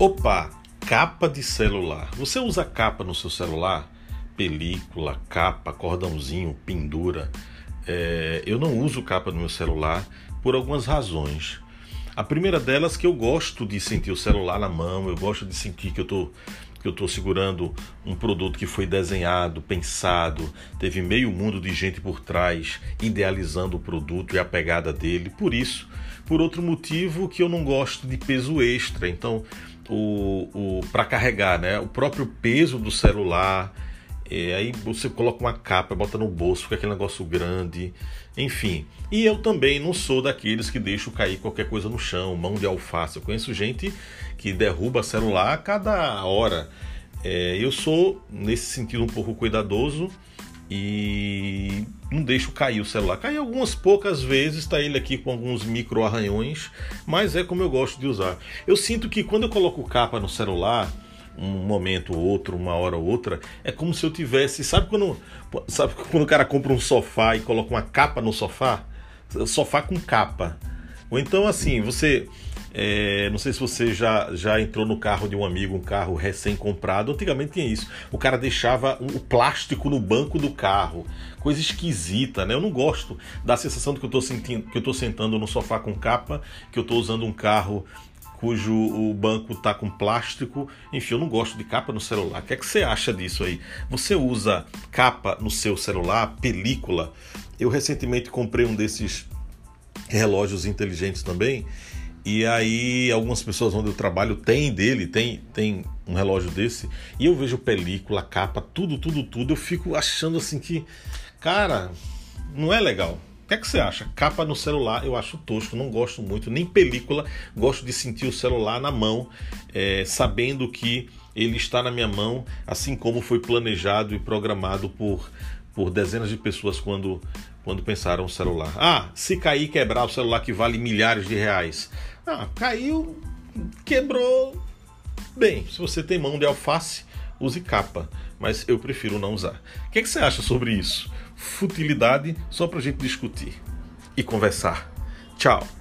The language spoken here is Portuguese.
Opa, capa de celular. Você usa capa no seu celular? Película, capa, cordãozinho, pendura. É, eu não uso capa no meu celular por algumas razões. A primeira delas que eu gosto de sentir o celular na mão, eu gosto de sentir que eu estou que eu estou segurando um produto que foi desenhado, pensado, teve meio mundo de gente por trás idealizando o produto e a pegada dele. Por isso, por outro motivo que eu não gosto de peso extra. Então, o, o para carregar, né? O próprio peso do celular. E aí você coloca uma capa, bota no bolso, fica aquele negócio grande, enfim. E eu também não sou daqueles que deixam cair qualquer coisa no chão, mão de alface. Eu conheço gente que derruba celular a cada hora. É, eu sou, nesse sentido, um pouco cuidadoso e não deixo cair o celular. Cai algumas poucas vezes, está ele aqui com alguns micro arranhões, mas é como eu gosto de usar. Eu sinto que quando eu coloco capa no celular, um momento ou outro, uma hora ou outra, é como se eu tivesse, sabe quando, sabe quando o cara compra um sofá e coloca uma capa no sofá? Sofá com capa. Ou então assim, você é, não sei se você já, já entrou no carro de um amigo, um carro recém-comprado. Antigamente tinha isso. O cara deixava o plástico no banco do carro. Coisa esquisita, né? Eu não gosto da sensação de que eu estou sentindo, que eu tô sentando no sofá com capa, que eu estou usando um carro cujo o banco está com plástico. Enfim, eu não gosto de capa no celular. O que é que você acha disso aí? Você usa capa no seu celular, película? Eu recentemente comprei um desses relógios inteligentes também e aí algumas pessoas onde eu trabalho têm dele, tem, tem um relógio desse, e eu vejo película, capa, tudo, tudo, tudo, eu fico achando assim que, cara, não é legal. O que é que você acha? Capa no celular eu acho tosco, não gosto muito, nem película, gosto de sentir o celular na mão, é, sabendo que ele está na minha mão, assim como foi planejado e programado por, por dezenas de pessoas quando, quando pensaram o celular. Ah, se cair quebrar o celular que vale milhares de reais. Ah, caiu, quebrou. Bem, se você tem mão de alface, use capa, mas eu prefiro não usar. O que, é que você acha sobre isso? Futilidade só pra gente discutir e conversar. Tchau!